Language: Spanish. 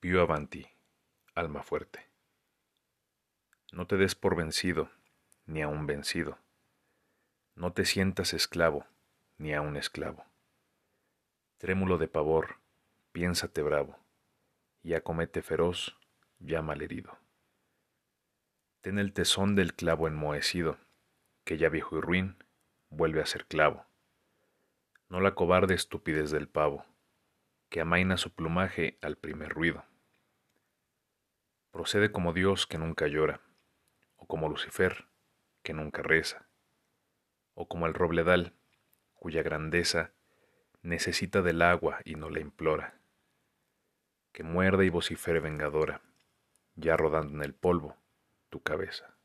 Pío Avanti, alma fuerte. No te des por vencido, ni aun vencido. No te sientas esclavo, ni aun esclavo. Trémulo de pavor, piénsate bravo, y acomete feroz, ya herido. Ten el tesón del clavo enmohecido, que ya viejo y ruin vuelve a ser clavo. No la cobarde estupidez del pavo, que amaina su plumaje al primer ruido. Procede como Dios que nunca llora, o como Lucifer que nunca reza, o como el robledal cuya grandeza necesita del agua y no la implora, que muerda y vocifere vengadora, ya rodando en el polvo tu cabeza.